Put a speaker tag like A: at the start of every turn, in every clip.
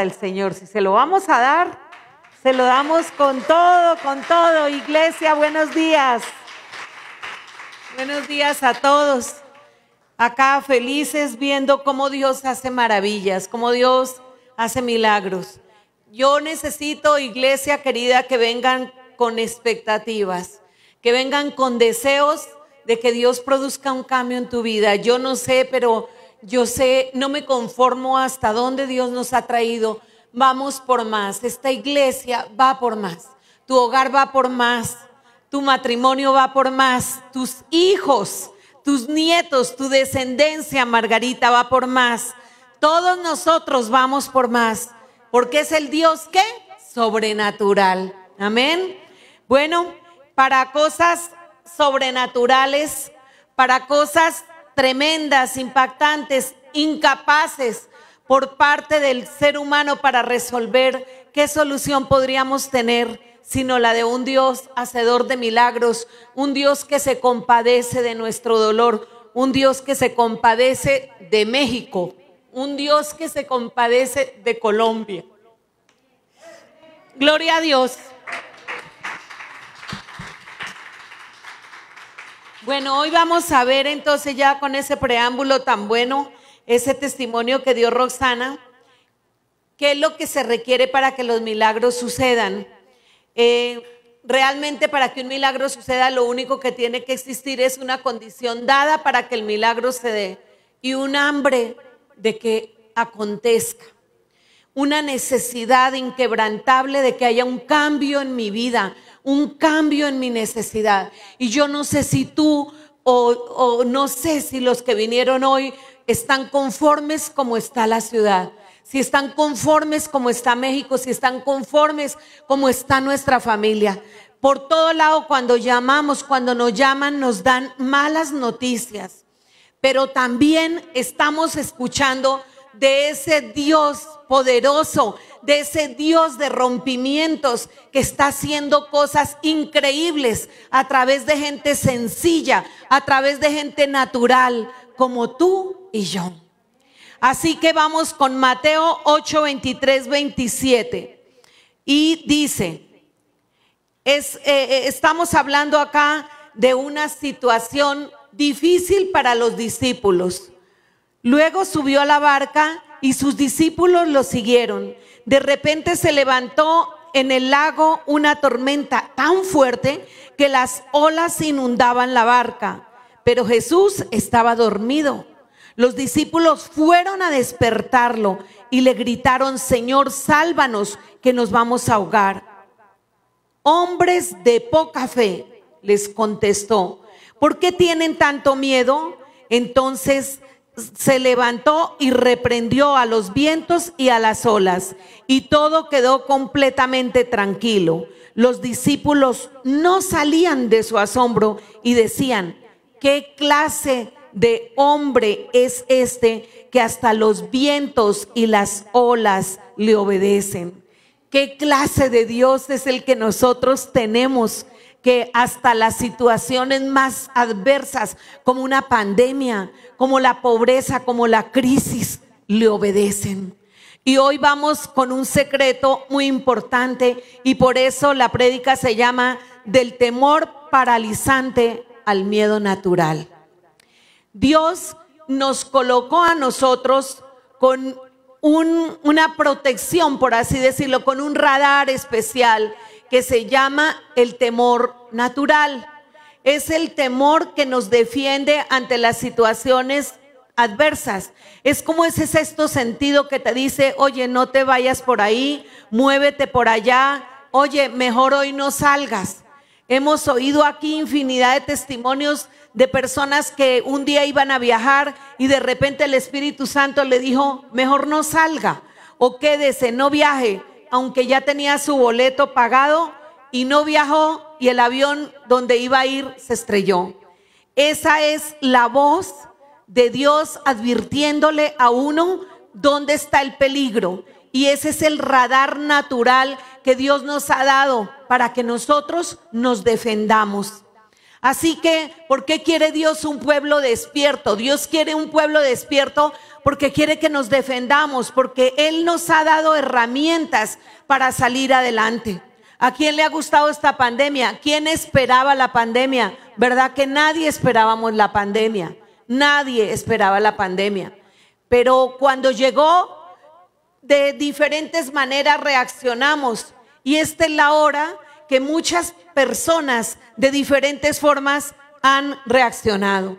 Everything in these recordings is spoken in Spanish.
A: el Señor. Si se lo vamos a dar, se lo damos con todo, con todo. Iglesia, buenos días. Buenos días a todos. Acá felices viendo cómo Dios hace maravillas, cómo Dios hace milagros. Yo necesito, iglesia querida, que vengan con expectativas, que vengan con deseos de que Dios produzca un cambio en tu vida. Yo no sé, pero yo sé, no me conformo hasta dónde Dios nos ha traído. Vamos por más. Esta iglesia va por más. Tu hogar va por más. Tu matrimonio va por más. Tus hijos, tus nietos, tu descendencia, Margarita, va por más. Todos nosotros vamos por más. Porque es el Dios que sobrenatural. Amén. Bueno, para cosas sobrenaturales, para cosas tremendas, impactantes, incapaces por parte del ser humano para resolver qué solución podríamos tener sino la de un Dios hacedor de milagros, un Dios que se compadece de nuestro dolor, un Dios que se compadece de México, un Dios que se compadece de Colombia. Gloria a Dios. Bueno, hoy vamos a ver entonces ya con ese preámbulo tan bueno, ese testimonio que dio Roxana, qué es lo que se requiere para que los milagros sucedan. Eh, realmente para que un milagro suceda, lo único que tiene que existir es una condición dada para que el milagro se dé y un hambre de que acontezca. Una necesidad inquebrantable de que haya un cambio en mi vida, un cambio en mi necesidad. Y yo no sé si tú o, no sé si los que vinieron hoy están conformes como está la ciudad si están conformes como está México, si están conformes como está nuestra familia. Por todo lado, cuando llamamos, cuando nos llaman, nos dan malas noticias. Pero también estamos escuchando de ese Dios poderoso, de ese Dios de rompimientos que está haciendo cosas increíbles a través de gente sencilla, a través de gente natural, como tú y yo. Así que vamos con Mateo 8, 23, 27. Y dice, eh, eh, estamos hablando acá de una situación difícil para los discípulos. Luego subió a la barca y sus discípulos lo siguieron. De repente se levantó en el lago una tormenta tan fuerte que las olas inundaban la barca, pero Jesús estaba dormido. Los discípulos fueron a despertarlo y le gritaron, Señor, sálvanos, que nos vamos a ahogar. Hombres de poca fe, les contestó, ¿por qué tienen tanto miedo? Entonces se levantó y reprendió a los vientos y a las olas, y todo quedó completamente tranquilo. Los discípulos no salían de su asombro y decían, ¿qué clase de hombre es este que hasta los vientos y las olas le obedecen? ¿Qué clase de Dios es el que nosotros tenemos? Que hasta las situaciones más adversas, como una pandemia, como la pobreza, como la crisis, le obedecen. Y hoy vamos con un secreto muy importante y por eso la prédica se llama del temor paralizante al miedo natural. Dios nos colocó a nosotros con una protección, por así decirlo, con un radar especial que se llama el temor natural. Es el temor que nos defiende ante las situaciones adversas. Es como ese sexto sentido que te dice, oye, no te vayas por ahí, muévete por allá, oye, mejor hoy no salgas. Hemos oído aquí infinidad de testimonios de personas que un día iban a viajar y de repente el Espíritu Santo le dijo, mejor no salga o quédese, no viaje, aunque ya tenía su boleto pagado y no viajó y el avión donde iba a ir se estrelló. Esa es la voz de Dios advirtiéndole a uno dónde está el peligro. Y ese es el radar natural que Dios nos ha dado para que nosotros nos defendamos. Así que, ¿por qué quiere Dios un pueblo despierto? Dios quiere un pueblo despierto porque quiere que nos defendamos, porque Él nos ha dado herramientas para salir adelante. ¿A quién le ha gustado esta pandemia? ¿Quién esperaba la pandemia? ¿Verdad que nadie esperábamos la pandemia? Nadie esperaba la pandemia. Pero cuando llegó, de diferentes maneras reaccionamos. Y esta es la hora que muchas personas de diferentes formas han reaccionado.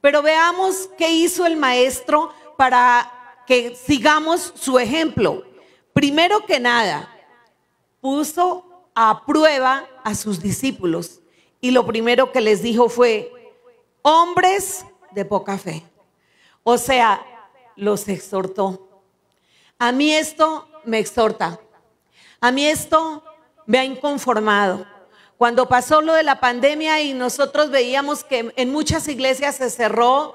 A: Pero veamos qué hizo el maestro para que sigamos su ejemplo. Primero que nada, puso a prueba a sus discípulos y lo primero que les dijo fue, hombres de poca fe. O sea, los exhortó. A mí esto me exhorta. A mí esto me ha inconformado. Cuando pasó lo de la pandemia y nosotros veíamos que en muchas iglesias se cerró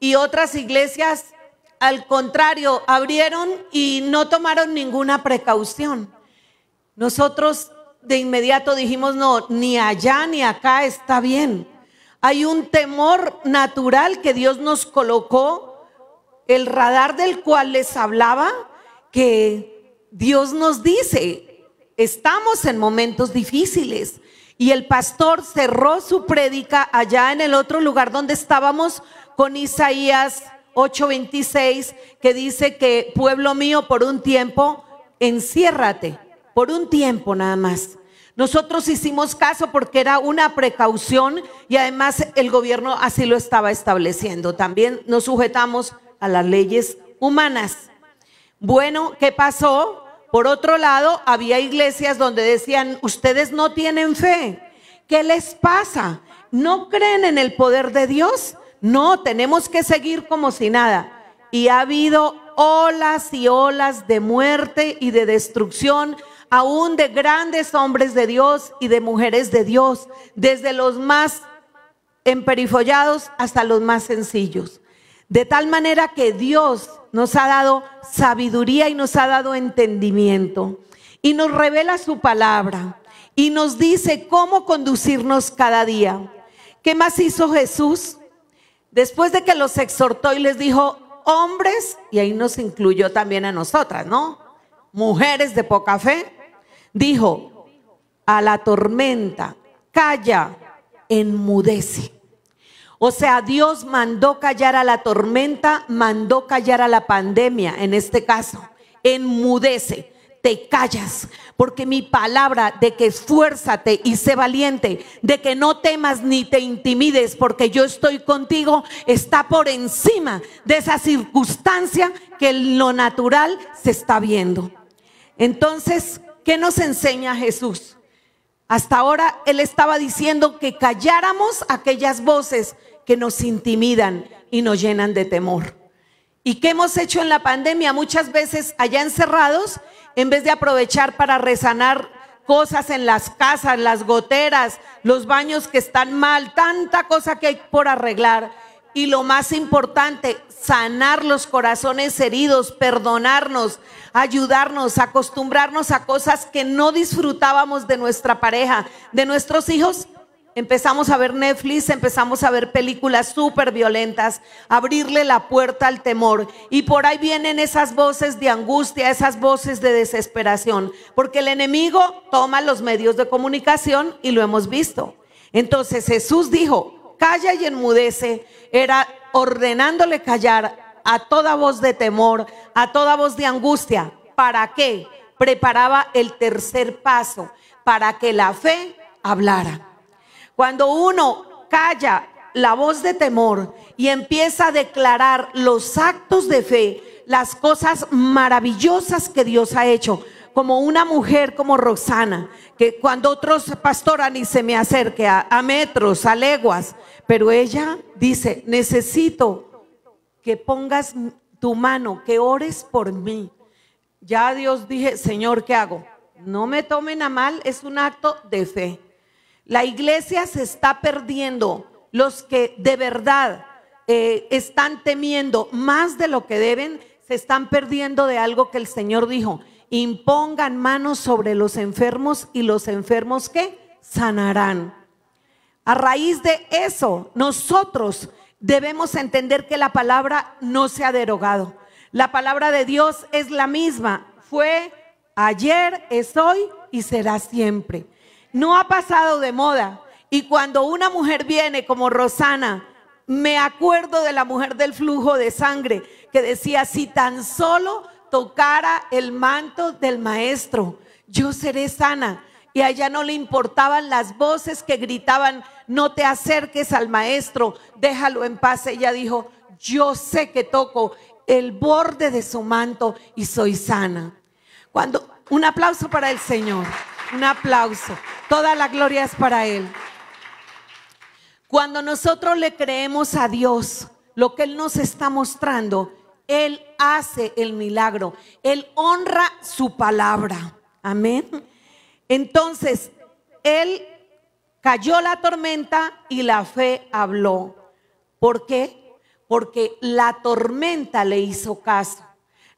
A: y otras iglesias, al contrario, abrieron y no tomaron ninguna precaución. Nosotros de inmediato dijimos, no, ni allá ni acá está bien. Hay un temor natural que Dios nos colocó, el radar del cual les hablaba, que Dios nos dice, estamos en momentos difíciles. Y el pastor cerró su prédica allá en el otro lugar donde estábamos con Isaías 8:26, que dice que pueblo mío, por un tiempo, enciérrate, por un tiempo nada más. Nosotros hicimos caso porque era una precaución y además el gobierno así lo estaba estableciendo. También nos sujetamos a las leyes humanas. Bueno, ¿qué pasó? Por otro lado, había iglesias donde decían, ustedes no tienen fe. ¿Qué les pasa? ¿No creen en el poder de Dios? No, tenemos que seguir como si nada. Y ha habido olas y olas de muerte y de destrucción, aún de grandes hombres de Dios y de mujeres de Dios, desde los más emperifollados hasta los más sencillos. De tal manera que Dios nos ha dado sabiduría y nos ha dado entendimiento. Y nos revela su palabra. Y nos dice cómo conducirnos cada día. ¿Qué más hizo Jesús? Después de que los exhortó y les dijo, hombres, y ahí nos incluyó también a nosotras, ¿no? Mujeres de poca fe, dijo a la tormenta, calla, enmudece. O sea, Dios mandó callar a la tormenta, mandó callar a la pandemia, en este caso. Enmudece, te callas, porque mi palabra de que esfuérzate y sé valiente, de que no temas ni te intimides, porque yo estoy contigo, está por encima de esa circunstancia que lo natural se está viendo. Entonces, ¿qué nos enseña Jesús? Hasta ahora Él estaba diciendo que calláramos aquellas voces que nos intimidan y nos llenan de temor. ¿Y qué hemos hecho en la pandemia? Muchas veces allá encerrados, en vez de aprovechar para resanar cosas en las casas, las goteras, los baños que están mal, tanta cosa que hay por arreglar. Y lo más importante, sanar los corazones heridos, perdonarnos, ayudarnos, acostumbrarnos a cosas que no disfrutábamos de nuestra pareja, de nuestros hijos, Empezamos a ver Netflix, empezamos a ver películas súper violentas, abrirle la puerta al temor. Y por ahí vienen esas voces de angustia, esas voces de desesperación, porque el enemigo toma los medios de comunicación y lo hemos visto. Entonces Jesús dijo, calla y enmudece, era ordenándole callar a toda voz de temor, a toda voz de angustia. ¿Para qué? Preparaba el tercer paso, para que la fe hablara. Cuando uno calla la voz de temor y empieza a declarar los actos de fe, las cosas maravillosas que Dios ha hecho, como una mujer como Roxana, que cuando otros pastoran y se me acerque a, metros, a leguas, pero ella dice, necesito que pongas tu mano, que ores por mí. Ya Dios dije, Señor, ¿qué hago? No me tomen a mal, es un acto de fe. La iglesia se está perdiendo. Los que de verdad eh, están temiendo más de lo que deben, se están perdiendo de algo que el Señor dijo. Impongan manos sobre los enfermos y los enfermos que sanarán. A raíz de eso, nosotros debemos entender que la palabra no se ha derogado. La palabra de Dios es la misma. Fue ayer, es hoy y será siempre. No ha pasado de moda. Y cuando una mujer viene como Rosana, me acuerdo de la mujer del flujo de sangre que decía, si tan solo tocara el manto del maestro, yo seré sana. Y a no le importaban las voces que gritaban, no te acerques al maestro, déjalo en paz. Ella dijo, yo sé que toco el borde de su manto y soy sana. Cuando un aplauso para el Señor, un aplauso. Toda la gloria es para él. Cuando nosotros le creemos a Dios, lo que él nos está mostrando, él hace el milagro. Él honra su palabra. Amén. Entonces, él cayó la tormenta y la fe habló. ¿Por qué? Porque la tormenta le hizo caso.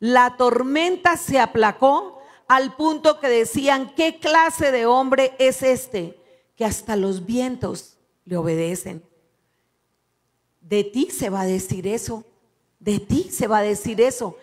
A: La tormenta se aplacó al punto que decían, ¿qué clase de hombre es este? Que hasta los vientos le obedecen. De ti se va a decir eso. De ti se va a decir eso.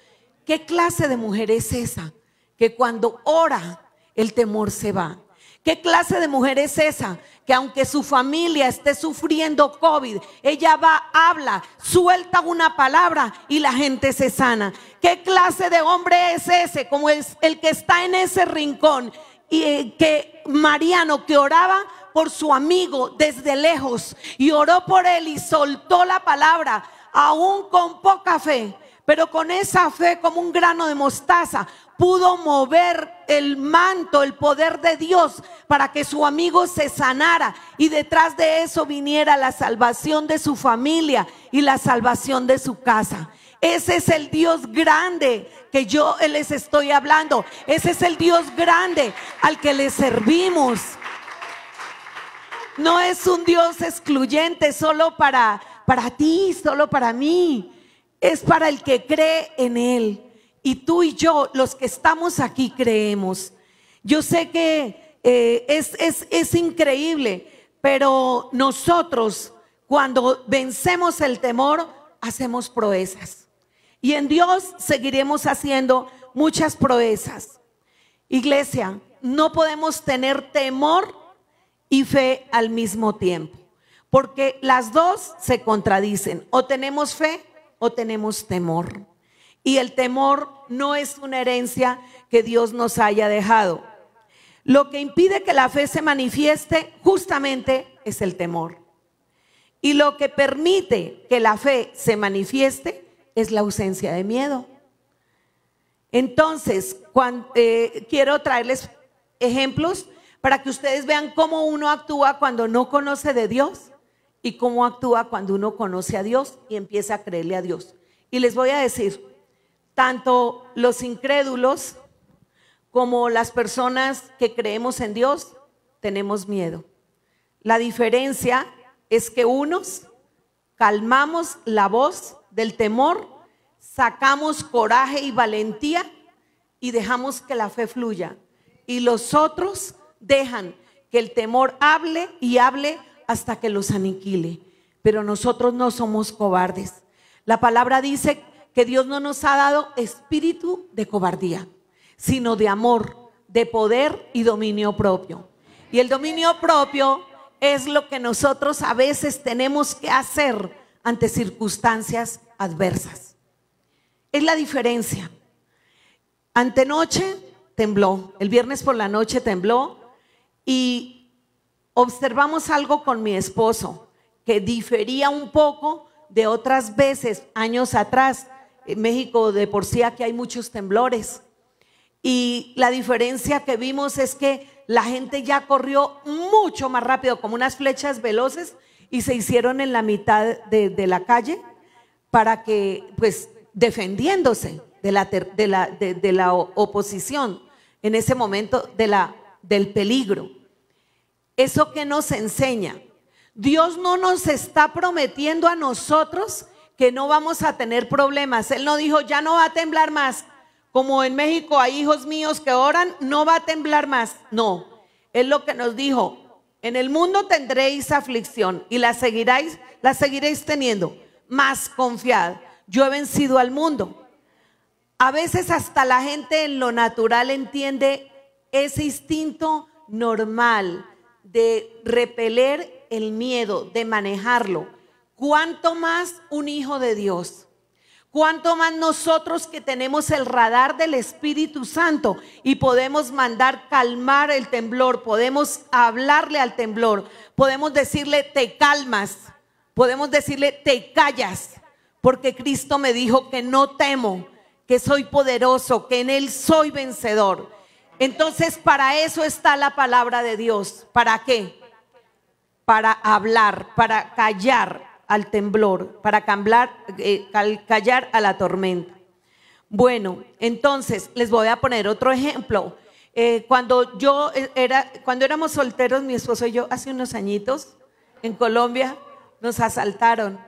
A: ¿Qué clase de mujer es esa? Que cuando ora, el temor se va. ¿Qué clase de mujer es esa? Que aunque su familia esté sufriendo COVID, ella va, habla, suelta una palabra y la gente se sana. ¿Qué clase de hombre es ese? Como es el que está en ese rincón y eh, que Mariano que oraba por su amigo desde lejos y oró por él y soltó la palabra aún con poca fe, pero con esa fe como un grano de mostaza, pudo mover el manto, el poder de Dios para que su amigo se sanara y detrás de eso viniera la salvación de su familia y la salvación de su casa. Ese es el Dios grande que yo les estoy hablando. Ese es el Dios grande al que le servimos. No es un Dios excluyente solo para para ti, solo para mí. Es para el que cree en Él. Y tú y yo, los que estamos aquí, creemos. Yo sé que eh, es, es, es increíble, pero nosotros, cuando vencemos el temor, hacemos proezas. Y en Dios seguiremos haciendo muchas proezas. Iglesia, no podemos tener temor y fe al mismo tiempo. Porque las dos se contradicen. O tenemos fe o tenemos temor. Y el temor no es una herencia que Dios nos haya dejado. Lo que impide que la fe se manifieste justamente es el temor. Y lo que permite que la fe se manifieste es la ausencia de miedo. Entonces, cuando, eh, quiero traerles ejemplos para que ustedes vean cómo uno actúa cuando no conoce de Dios y cómo actúa cuando uno conoce a Dios y empieza a creerle a Dios. Y les voy a decir, tanto los incrédulos como las personas que creemos en Dios tenemos miedo. La diferencia es que unos calmamos la voz del temor, sacamos coraje y valentía y dejamos que la fe fluya. Y los otros dejan que el temor hable y hable hasta que los aniquile. Pero nosotros no somos cobardes. La palabra dice que Dios no nos ha dado espíritu de cobardía, sino de amor, de poder y dominio propio. Y el dominio propio es lo que nosotros a veces tenemos que hacer ante circunstancias adversas. Es la diferencia. Antenoche tembló, el viernes por la noche tembló y observamos algo con mi esposo que difería un poco de otras veces, años atrás. En México de por sí aquí hay muchos temblores. Y la diferencia que vimos es que la gente ya corrió mucho más rápido, como unas flechas veloces, y se hicieron en la mitad de, la calle para que, pues, defendiéndose de la, de la, de la oposición en ese momento de la, del peligro. ¿Eso que nos enseña? Dios no nos está prometiendo a nosotros que no vamos a tener problemas. Él no dijo, ya no va a temblar más. Como en México hay hijos míos que oran, no va a temblar más. No, Él lo que nos dijo, En el mundo tendréis aflicción y la seguiréis, la seguiréis teniendo. Más confiad, yo he vencido al mundo. A veces hasta la gente en lo natural entiende ese instinto normal de repeler el miedo, de manejarlo. ¿Cuánto más un hijo de Dios? ¿Cuánto más nosotros que tenemos el radar del Espíritu Santo y podemos mandar calmar el temblor, podemos hablarle al temblor, podemos decirle te calmas, podemos decirle te callas, porque Cristo me dijo que no temo, que soy poderoso, que en Él soy vencedor. Entonces, para eso está la palabra de Dios. ¿Para qué? Para hablar, para callar al temblor, para eh, callar a la tormenta. Bueno, entonces les voy a poner otro ejemplo. Eh, cuando yo era, cuando éramos solteros, mi esposo y yo, hace unos añitos, en Colombia, nos asaltaron.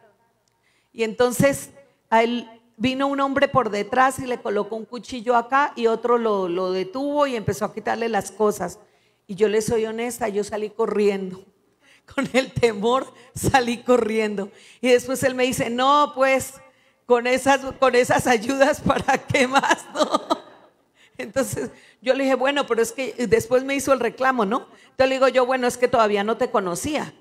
A: Y entonces a él vino un hombre por detrás y le colocó un cuchillo acá y otro lo, detuvo y empezó a quitarle las cosas. Y yo le soy honesta, yo salí corriendo. Con el temor salí corriendo. Y después él me dice, no, pues con esas, con esas ayudas, ¿para qué más? Entonces yo le dije, bueno, pero es que después me hizo el reclamo, ¿no? Entonces le digo yo, bueno, es que todavía no te conocía.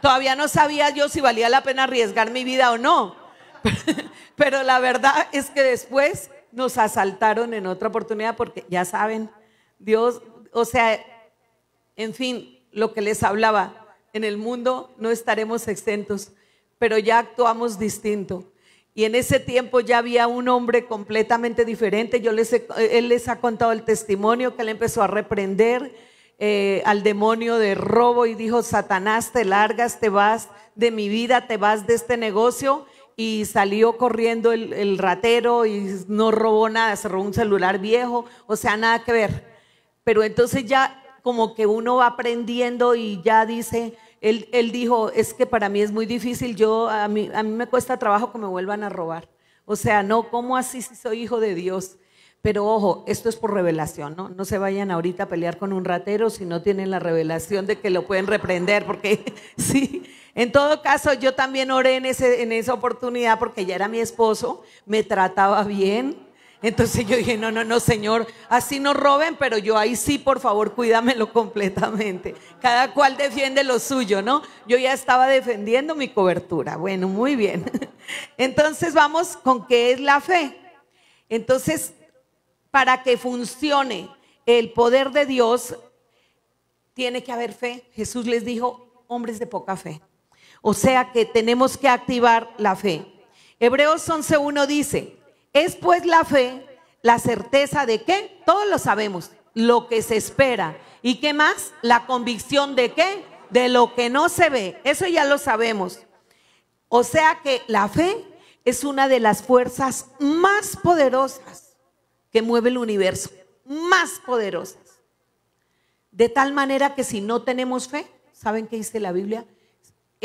A: todavía no sabía yo si valía la pena arriesgar mi vida o no. Pero la verdad es que después nos asaltaron en otra oportunidad porque ya saben, Dios, o sea, en fin, lo que les hablaba, en el mundo no estaremos exentos, pero ya actuamos distinto. Y en ese tiempo ya había un hombre completamente diferente. Yo les él les ha contado el testimonio que él empezó a reprender eh, al demonio de robo y dijo, Satanás, te largas, te vas de mi vida, te vas de este negocio y salió corriendo el, ratero y no robó nada, se robó un celular viejo, o sea, nada que ver. Pero entonces ya como que uno va aprendiendo y ya dice, él, él dijo, es que para mí es muy difícil, yo, a mí, a mí me cuesta trabajo que me vuelvan a robar. O sea, no, ¿cómo así si soy hijo de Dios? Pero ojo, esto es por revelación, ¿no? No se vayan ahorita a pelear con un ratero si no tienen la revelación de que lo pueden reprender, porque sí, en todo caso, yo también oré en, ese, en esa oportunidad porque ya era mi esposo, me trataba bien. Entonces yo dije, no, no, no, Señor, así no roben, pero yo ahí sí, por favor, cuídamelo completamente. Cada cual defiende lo suyo, ¿no? Yo ya estaba defendiendo mi cobertura. Bueno, muy bien. Entonces vamos con qué es la fe. Entonces, para que funcione el poder de Dios, tiene que haber fe. Jesús les dijo, hombres de poca fe. O sea que tenemos que activar la fe. Hebreos 11.1 dice, es pues la fe la certeza de qué? Todos lo sabemos, lo que se espera. ¿Y qué más? La convicción de qué? De lo que no se ve. Eso ya lo sabemos. O sea que la fe es una de las fuerzas más poderosas que mueve el universo. Más poderosas. De tal manera que si no tenemos fe, ¿saben qué dice la Biblia?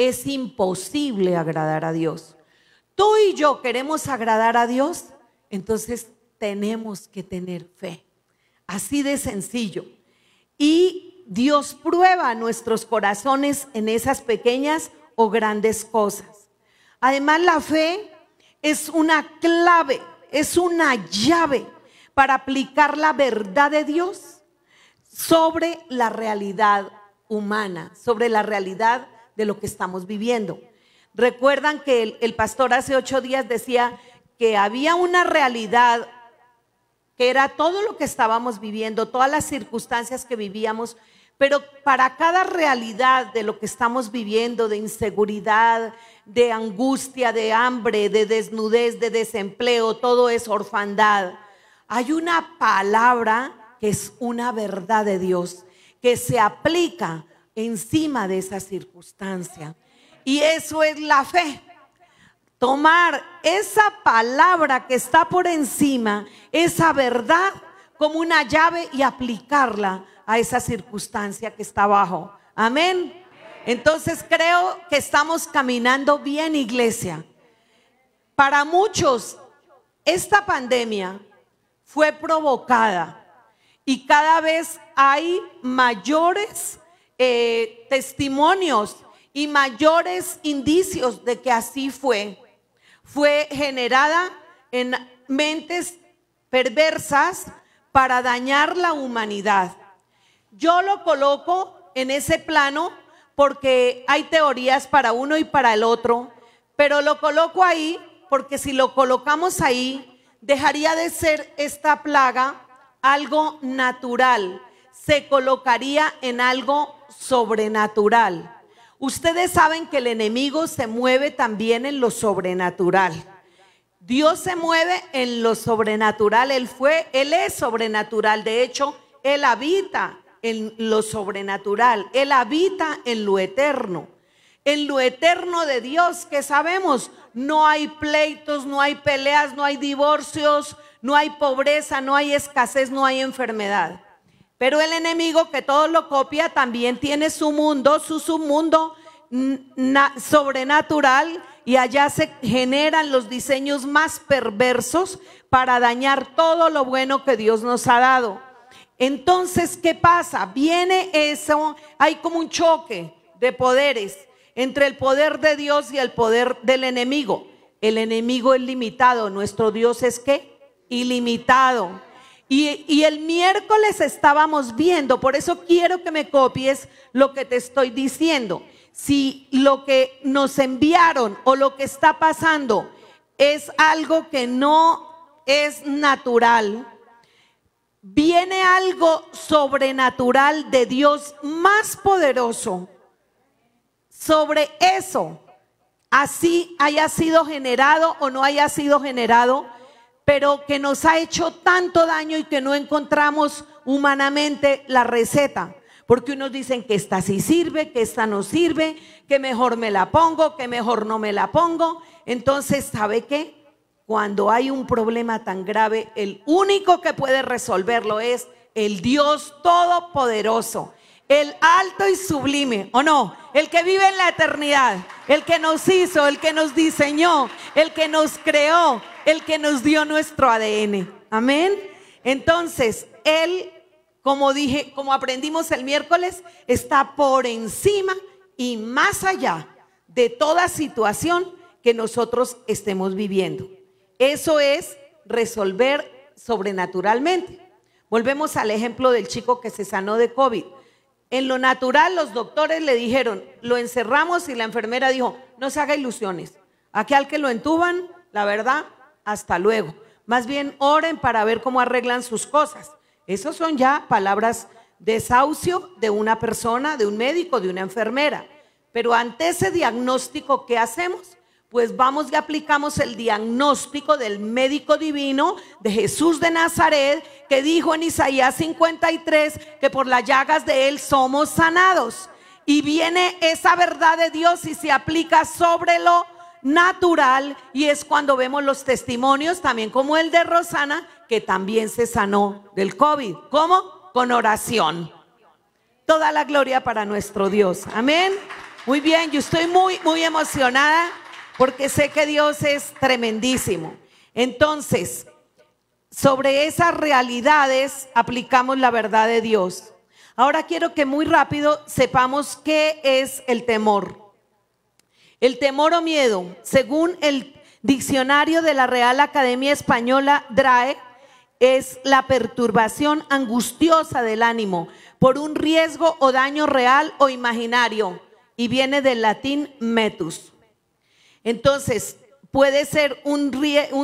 A: es imposible agradar a Dios. Tú y yo queremos agradar a Dios, entonces tenemos que tener fe. Así de sencillo. Y Dios prueba nuestros corazones en esas pequeñas o grandes cosas. Además, la fe es una clave, es una llave para aplicar la verdad de Dios sobre la realidad humana, sobre la realidad de lo que estamos viviendo. Recuerdan que el, pastor hace ocho días decía que había una realidad que era todo lo que estábamos viviendo, todas las circunstancias que vivíamos, pero para cada realidad de lo que estamos viviendo, de inseguridad, de angustia, de hambre, de desnudez, de desempleo, todo es orfandad, hay una palabra que es una verdad de Dios, que se aplica encima de esa circunstancia. Y eso es la fe. Tomar esa palabra que está por encima, esa verdad, como una llave y aplicarla a esa circunstancia que está abajo. Amén. Entonces creo que estamos caminando bien, iglesia. Para muchos, esta pandemia fue provocada y cada vez hay mayores eh, testimonios y mayores indicios de que así fue. Fue generada en mentes perversas para dañar la humanidad. Yo lo coloco en ese plano porque hay teorías para uno y para el otro, pero lo coloco ahí porque si lo colocamos ahí, dejaría de ser esta plaga algo natural, se colocaría en algo sobrenatural. Ustedes saben que el enemigo se mueve también en lo sobrenatural. Dios se mueve en lo sobrenatural. Él fue, Él es sobrenatural. De hecho, Él habita en lo sobrenatural. Él habita en lo eterno. En lo eterno de Dios, que sabemos, no hay pleitos, no hay peleas, no hay divorcios, no hay pobreza, no hay escasez, no hay enfermedad. Pero el enemigo que todo lo copia también tiene su mundo, su submundo sobrenatural y allá se generan los diseños más perversos para dañar todo lo bueno que Dios nos ha dado. Entonces, ¿qué pasa? Viene eso, hay como un choque de poderes entre el poder de Dios y el poder del enemigo. El enemigo es limitado, nuestro Dios es qué? Ilimitado. Y, y, el miércoles estábamos viendo, por eso quiero que me copies lo que te estoy diciendo si lo que nos enviaron o lo que está pasando es algo que no es natural, viene algo sobrenatural de Dios más poderoso sobre eso, así haya sido generado o no haya sido generado, pero que nos ha hecho tanto daño y que no encontramos humanamente la receta. Porque unos dicen que esta sí sirve, que esta no sirve, que mejor me la pongo, que mejor no me la pongo. Entonces, ¿sabe qué? Cuando hay un problema tan grave, el único que puede resolverlo es el Dios Todopoderoso, el alto y sublime, ¿o no? El que vive en la eternidad, el que nos hizo, el que nos diseñó, el que nos creó, el que nos dio nuestro ADN. Amén. Entonces, Él como dije, como aprendimos el miércoles, está por encima y más allá de toda situación que nosotros estemos viviendo. Eso es resolver sobrenaturalmente. Volvemos al ejemplo del chico que se sanó de COVID. En lo natural los doctores le dijeron, lo encerramos y la enfermera dijo, no se haga ilusiones. Aquí al que lo entuban, la verdad, hasta luego. Más bien oren para ver cómo arreglan sus cosas. Esas son ya palabras de desahucio de una persona, de un médico, de una enfermera. Pero ante ese diagnóstico, ¿qué hacemos? Pues vamos y aplicamos el diagnóstico del médico divino de Jesús de Nazaret, que dijo en Isaías 53 que por las llagas de él somos sanados. Y viene esa verdad de Dios y se aplica sobre lo natural y es cuando vemos los testimonios, también como el de Rosana, que también se sanó del COVID. ¿Cómo? Con oración. Toda la gloria para nuestro Dios. Amén. Muy bien, yo estoy muy, muy emocionada porque sé que Dios es tremendísimo. Entonces, sobre esas realidades aplicamos la verdad de Dios. Ahora quiero que muy rápido sepamos qué es el temor. El temor o miedo, según el diccionario de la Real Academia Española, DRAE, es la perturbación angustiosa del ánimo por un riesgo o daño real o imaginario y viene del latín metus. Entonces, puede ser un,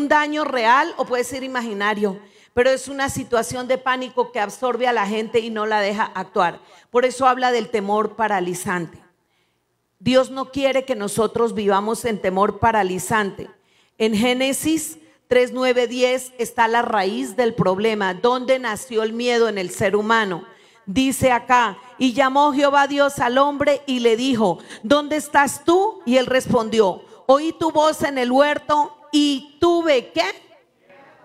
A: daño real o puede ser imaginario, pero es una situación de pánico que absorbe a la gente y no la deja actuar. Por eso habla del temor paralizante. Dios no quiere que nosotros vivamos en temor paralizante. En Génesis 3, 9, 10 está la raíz del problema, ¿dónde nació el miedo en el ser humano? Dice acá, y llamó Jehová Dios al hombre y le dijo, ¿dónde estás tú? Y él respondió, oí tu voz en el huerto y tuve qué?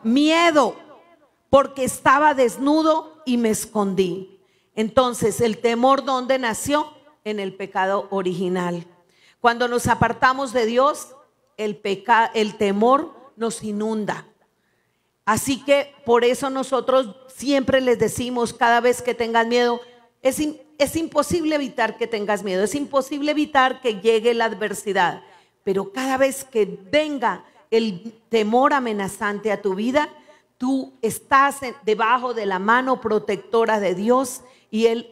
A: Miedo, porque estaba desnudo y me escondí. Entonces, ¿el temor dónde nació? en el pecado original. Cuando nos apartamos de Dios, el, el temor nos inunda. Así que por eso nosotros siempre les decimos cada vez que tengan miedo, es imposible evitar que tengas miedo, es imposible evitar que llegue la adversidad, pero cada vez que venga el temor amenazante a tu vida, tú estás debajo de la mano protectora de Dios y el,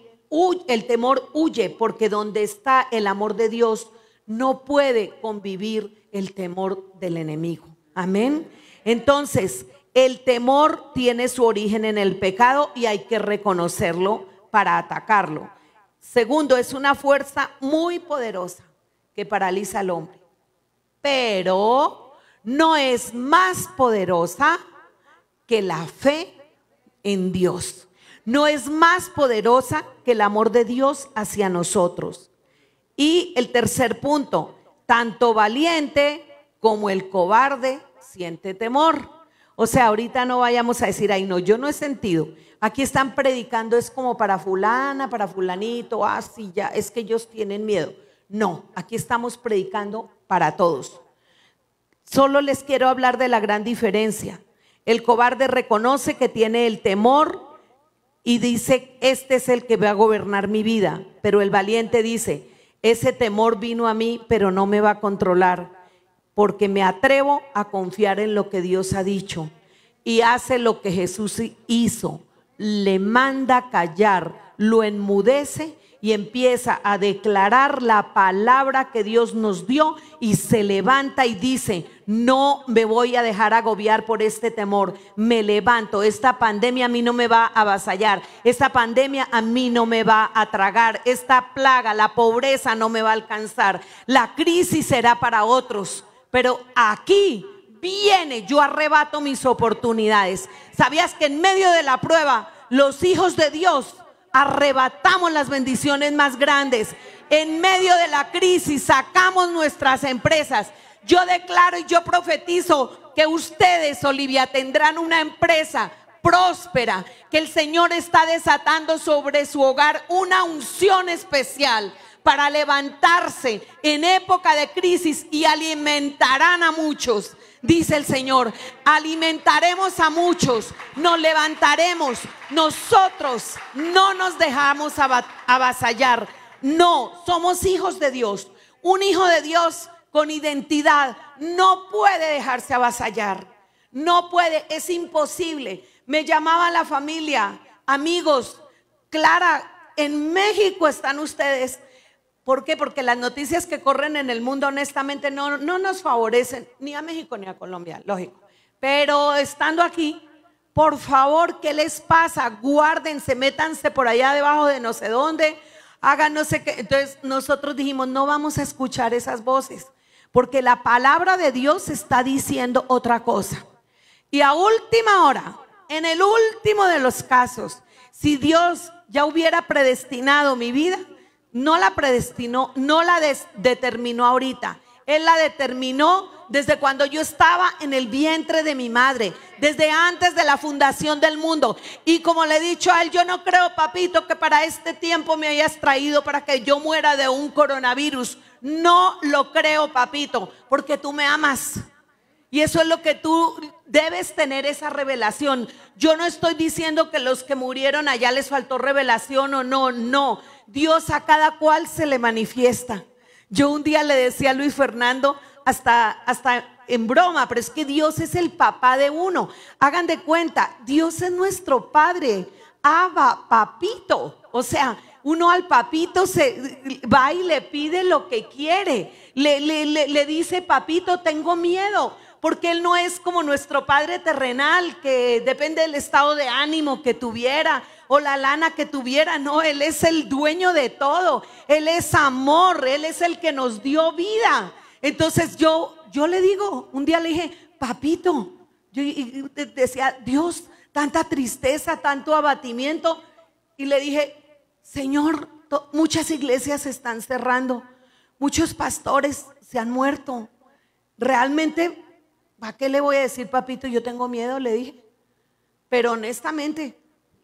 A: el temor huye porque donde está el amor de Dios no puede convivir el temor del enemigo. Amén. Entonces, el temor tiene su origen en el pecado y hay que reconocerlo para atacarlo. Segundo, es una fuerza muy poderosa que paraliza al hombre, pero no es más poderosa que la fe en Dios. No es más poderosa que el amor de Dios hacia nosotros. Y el tercer punto, tanto valiente como el cobarde siente temor. O sea, ahorita no vayamos a decir, ay, no, yo no he sentido. Aquí están predicando, es como para fulana, para fulanito, así ah, ya, es que ellos tienen miedo. No, aquí estamos predicando para todos. Solo les quiero hablar de la gran diferencia. El cobarde reconoce que tiene el temor y dice, este es el que va a gobernar mi vida. Pero el valiente dice, ese temor vino a mí, pero no me va a controlar porque me atrevo a confiar en lo que Dios ha dicho y hace lo que Jesús hizo. Le manda callar, lo enmudece y empieza a declarar la palabra que Dios nos dio y se levanta y dice, no me voy a dejar agobiar por este temor, me levanto, esta pandemia a mí no me va a avasallar, esta pandemia a mí no me va a tragar, esta plaga, la pobreza no me va a alcanzar, la crisis será para otros, pero aquí viene, yo arrebato mis oportunidades. ¿Sabías que en medio de la prueba los hijos de Dios arrebatamos las bendiciones más grandes? En medio de la crisis sacamos nuestras empresas. Yo declaro y yo profetizo que ustedes, Olivia, tendrán una empresa próspera, que el Señor está desatando sobre su hogar una unción especial para levantarse en época de crisis y alimentarán a muchos. Dice el Señor, alimentaremos a muchos, nos levantaremos, nosotros no nos dejamos avasallar, no, somos hijos de Dios. Un hijo de Dios con identidad no puede dejarse avasallar, no puede, es imposible. Me llamaba la familia, amigos, Clara, en México están ustedes ¿Por qué? Porque las noticias que corren en el mundo honestamente no, no nos favorecen ni a México ni a Colombia, lógico. Pero estando aquí, por favor, ¿qué les pasa? Guárdense, métanse por allá debajo de no sé dónde, hagan no sé qué. Entonces nosotros dijimos, no vamos a escuchar esas voces, porque la palabra de Dios está diciendo otra cosa. Y a última hora, en el último de los casos, si Dios ya hubiera predestinado mi vida, no la predestinó, no la determinó ahorita. Él la determinó desde cuando yo estaba en el vientre de mi madre, desde antes de la fundación del mundo. Y como le he dicho a él, yo no creo, papito, que para este tiempo me hayas traído para que yo muera de un coronavirus. No lo creo, papito, porque tú me amas. Y eso es lo que tú debes tener esa revelación. Yo no estoy diciendo que los que murieron allá les faltó revelación o no, no. Dios a cada cual se le manifiesta. Yo un día le decía a Luis Fernando, hasta, hasta en broma, pero es que Dios es el papá de uno. Hagan de cuenta, Dios es nuestro padre. Abba, papito. O sea, uno al papito se va y le pide lo que quiere. Le, le, le dice, papito, tengo miedo porque Él no es como nuestro Padre terrenal, que depende del estado de ánimo que tuviera o la lana que tuviera. No, Él es el dueño de todo. Él es amor, Él es el que nos dio vida. Entonces yo, yo le digo, un día le dije, papito, yo decía, Dios, tanta tristeza, tanto abatimiento. Y le dije, Señor, muchas iglesias se están cerrando, muchos pastores se han muerto. Realmente ¿Para qué le voy a decir, papito? Yo tengo miedo, le dije. Pero honestamente,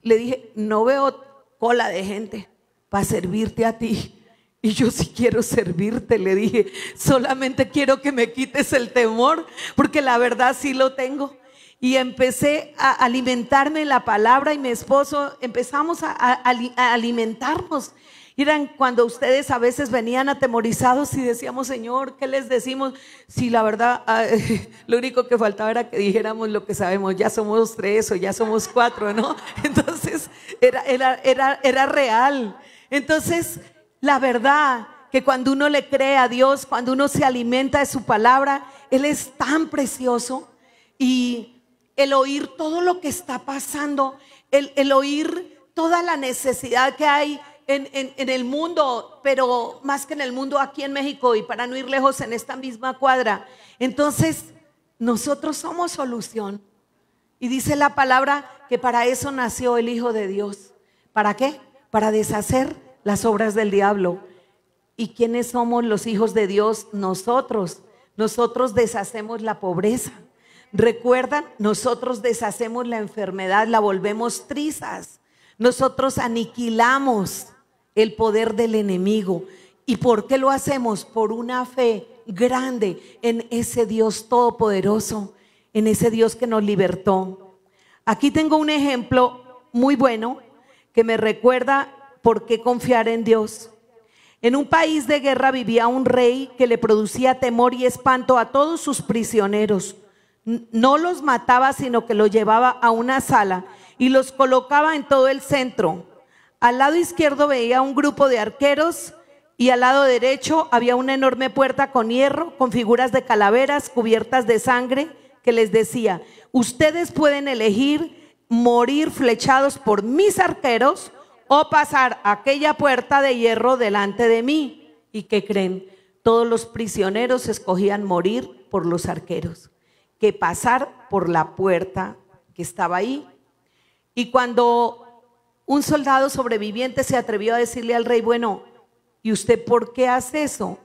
A: le dije, no veo cola de gente para servirte a ti. Y yo sí quiero servirte, le dije. Solamente quiero que me quites el temor, porque la verdad sí lo tengo. y empecé a alimentarme en la palabra y mi esposo empezamos a, alimentarnos. Eran cuando ustedes a veces venían atemorizados y decíamos, Señor, ¿qué les decimos? Si la verdad, ah, lo único que faltaba era que dijéramos lo que sabemos, ya somos tres o ya somos cuatro, ¿no? Entonces, era, era, era, era real. Entonces, la verdad que cuando uno le cree a Dios, cuando uno se alimenta de su palabra, Él es tan precioso. Y el oír todo lo que está pasando, el, oír toda la necesidad que hay en, en, el mundo, pero más que en el mundo aquí en México y para no ir lejos en esta misma cuadra. Entonces, nosotros somos solución. Y dice la palabra que para eso nació el Hijo de Dios. ¿Para qué? Para deshacer las obras del diablo. ¿Y quiénes somos los hijos de Dios? Nosotros. Nosotros deshacemos la pobreza. Recuerdan, nosotros deshacemos la enfermedad, la volvemos trizas. Nosotros aniquilamos el poder del enemigo. ¿Y por qué lo hacemos? Por una fe grande en ese Dios todopoderoso, en ese Dios que nos libertó. Aquí tengo un ejemplo muy bueno que me recuerda por qué confiar en Dios. En un país de guerra vivía un rey que le producía temor y espanto a todos sus prisioneros no los mataba, sino que los llevaba a una sala y los colocaba en todo el centro. Al lado izquierdo veía un grupo de arqueros y al lado derecho había una enorme puerta con hierro, con figuras de calaveras cubiertas de sangre, que les decía, ustedes pueden elegir morir flechados por mis arqueros o pasar aquella puerta de hierro delante de mí. ¿Y qué creen? Todos los prisioneros escogían morir por los arqueros que pasar por la puerta que estaba ahí. Y cuando un soldado sobreviviente se atrevió a decirle al rey, bueno, ¿y usted por qué hace eso?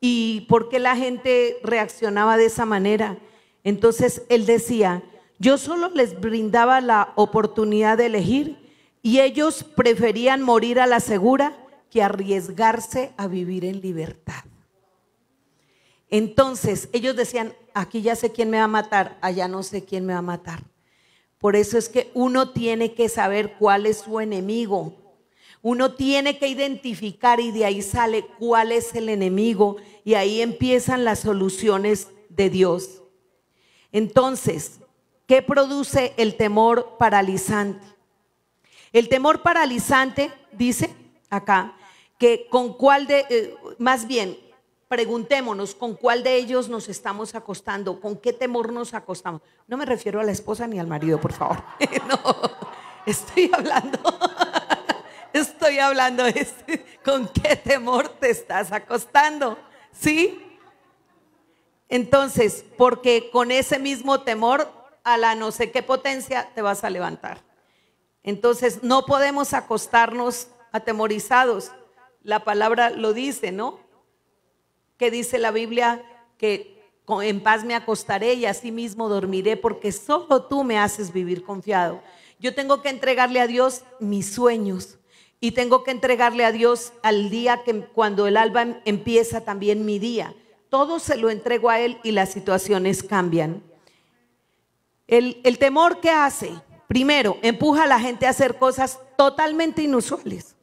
A: ¿Y por qué la gente reaccionaba de esa manera? Entonces él decía, yo solo les brindaba la oportunidad de elegir y ellos preferían morir a la segura que arriesgarse a vivir en libertad. Entonces ellos decían, aquí ya sé quién me va a matar, allá no sé quién me va a matar. Por eso es que uno tiene que saber cuál es su enemigo. Uno tiene que identificar y de ahí sale cuál es el enemigo y ahí empiezan las soluciones de Dios. Entonces, ¿qué produce el temor paralizante? El temor paralizante dice acá que con cuál de, eh, más bien, preguntémonos con cuál de ellos nos estamos acostando, con qué temor nos acostamos. No me refiero a la esposa ni al marido, por favor. No, estoy hablando, estoy hablando con qué temor te estás acostando, ¿sí? Entonces, porque con ese mismo temor a la no sé qué potencia te vas a levantar. Entonces, no podemos acostarnos atemorizados. La palabra lo dice, ¿no? Que dice la Biblia que en paz me acostaré y así mismo dormiré porque solo tú me haces vivir confiado. Yo tengo que entregarle a Dios mis sueños y tengo que entregarle a Dios al día que cuando el alba em, empieza también mi día. Todo se lo entrego a Él y las situaciones cambian. El, el temor que hace, primero, empuja a la gente a hacer cosas totalmente inusuales.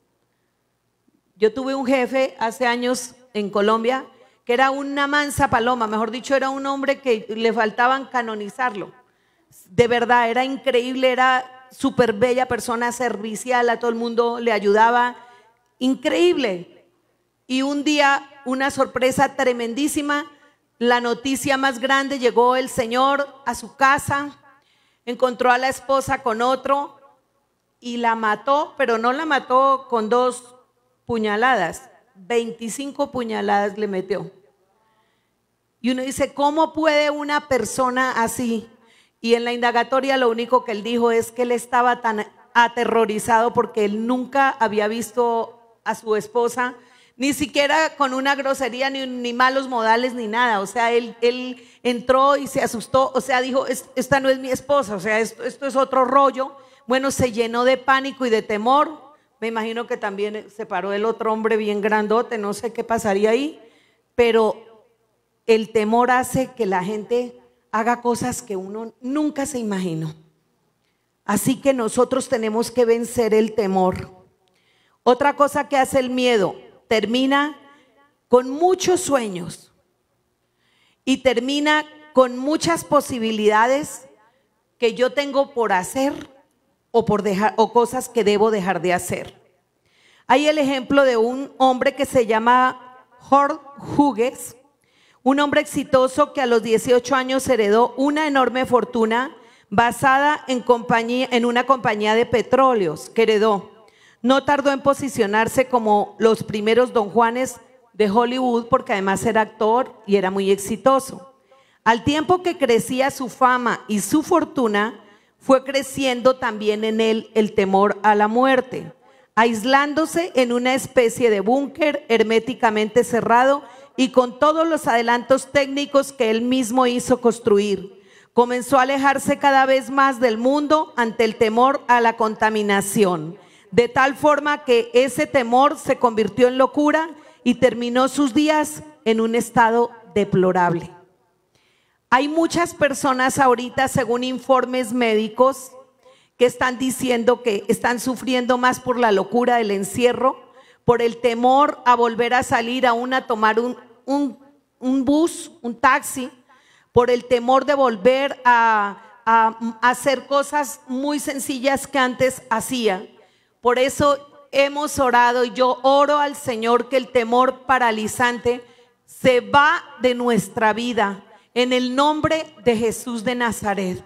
A: Yo tuve un jefe hace años en Colombia era una mansa paloma, mejor dicho, era un hombre que le faltaban canonizarlo. De verdad, era increíble, era súper bella persona, servicial, a todo el mundo le ayudaba, increíble. Y un día, una sorpresa tremendísima, la noticia más grande, llegó el Señor a su casa, encontró a la esposa con otro y la mató, pero no la mató con dos puñaladas, 25 puñaladas le metió. Y uno dice, ¿cómo puede una persona así? Y en la indagatoria lo único que él dijo es que él estaba tan aterrorizado porque él nunca había visto a su esposa, ni siquiera con una grosería, ni, malos modales, ni nada. O sea, él, él, entró y se asustó, o sea, dijo, esta no es mi esposa, o sea, esto, esto es otro rollo. Bueno, se llenó de pánico y de temor. Me imagino que también se paró el otro hombre bien grandote, no sé qué pasaría ahí, pero el temor hace que la gente haga cosas que uno nunca se imaginó. Así que nosotros tenemos que vencer el temor. Otra cosa que hace el miedo, termina con muchos sueños y termina con muchas posibilidades que yo tengo por hacer o por dejar o cosas que debo dejar de hacer. Hay el ejemplo de un hombre que se llama Hort Hughes, un hombre exitoso que a los 18 años heredó una enorme fortuna basada en, compañía, en una compañía de petróleos que heredó. No tardó en posicionarse como los primeros don Juanes de Hollywood porque además era actor y era muy exitoso. Al tiempo que crecía su fama y su fortuna, fue creciendo también en él el temor a la muerte, aislándose en una especie de búnker herméticamente cerrado y con todos los adelantos técnicos que él mismo hizo construir. Comenzó a alejarse cada vez más del mundo ante el temor a la contaminación, de tal forma que ese temor se convirtió en locura y terminó sus días en un estado deplorable. Hay muchas personas ahorita, según informes médicos, que están diciendo que están sufriendo más por la locura del encierro, por el temor a volver a salir aún a tomar un, un, bus, un taxi, por el temor de volver a, a hacer cosas muy sencillas que antes hacía. Por eso hemos orado y yo oro al Señor que el temor paralizante se va de nuestra vida en el nombre de Jesús de Nazaret.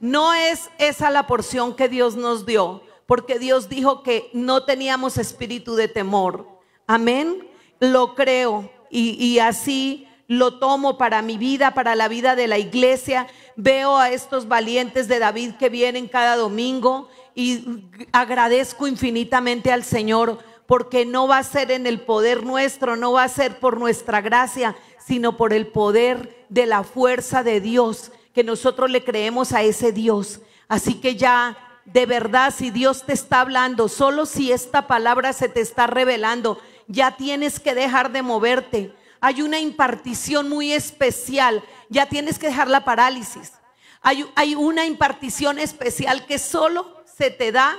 A: No es esa la porción que Dios nos dio, porque Dios dijo que no teníamos espíritu de temor. Amén. Lo creo y, así lo tomo para mi vida, para la vida de la iglesia. Veo a estos valientes de David que vienen cada domingo y agradezco infinitamente al Señor porque no va a ser en el poder nuestro, no va a ser por nuestra gracia, sino por el poder de la fuerza de Dios, que nosotros le creemos a ese Dios. Así que ya, de verdad, si Dios te está hablando, solo si esta palabra se te está revelando, ya tienes que dejar de moverte. Hay una impartición muy especial, ya tienes que dejar la parálisis. Hay, una impartición especial que solo se te da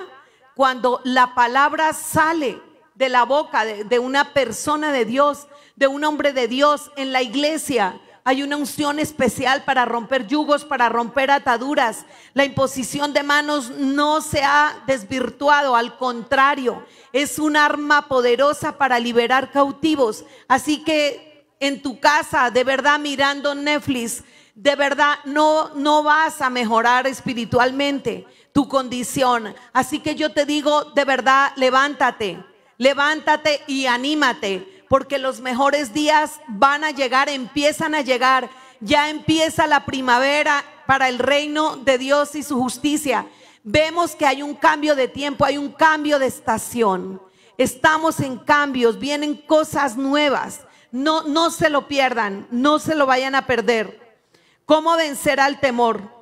A: cuando la palabra sale de la boca de, de, una persona de Dios de un hombre de Dios en la iglesia. Hay una unción especial para romper yugos, para romper ataduras. La imposición de manos no se ha desvirtuado, al contrario, es un arma poderosa para liberar cautivos. Así que en tu casa, de verdad mirando Netflix, de verdad no no vas a mejorar espiritualmente tu condición. Así que yo te digo, de verdad, levántate. Levántate y anímate porque los mejores días van a llegar, empiezan a llegar. Ya empieza la primavera para el reino de Dios y su justicia. Vemos que hay un cambio de tiempo, hay un cambio de estación. Estamos en cambios, vienen cosas nuevas. No, no se lo pierdan, no se lo vayan a perder. ¿Cómo vencer al temor?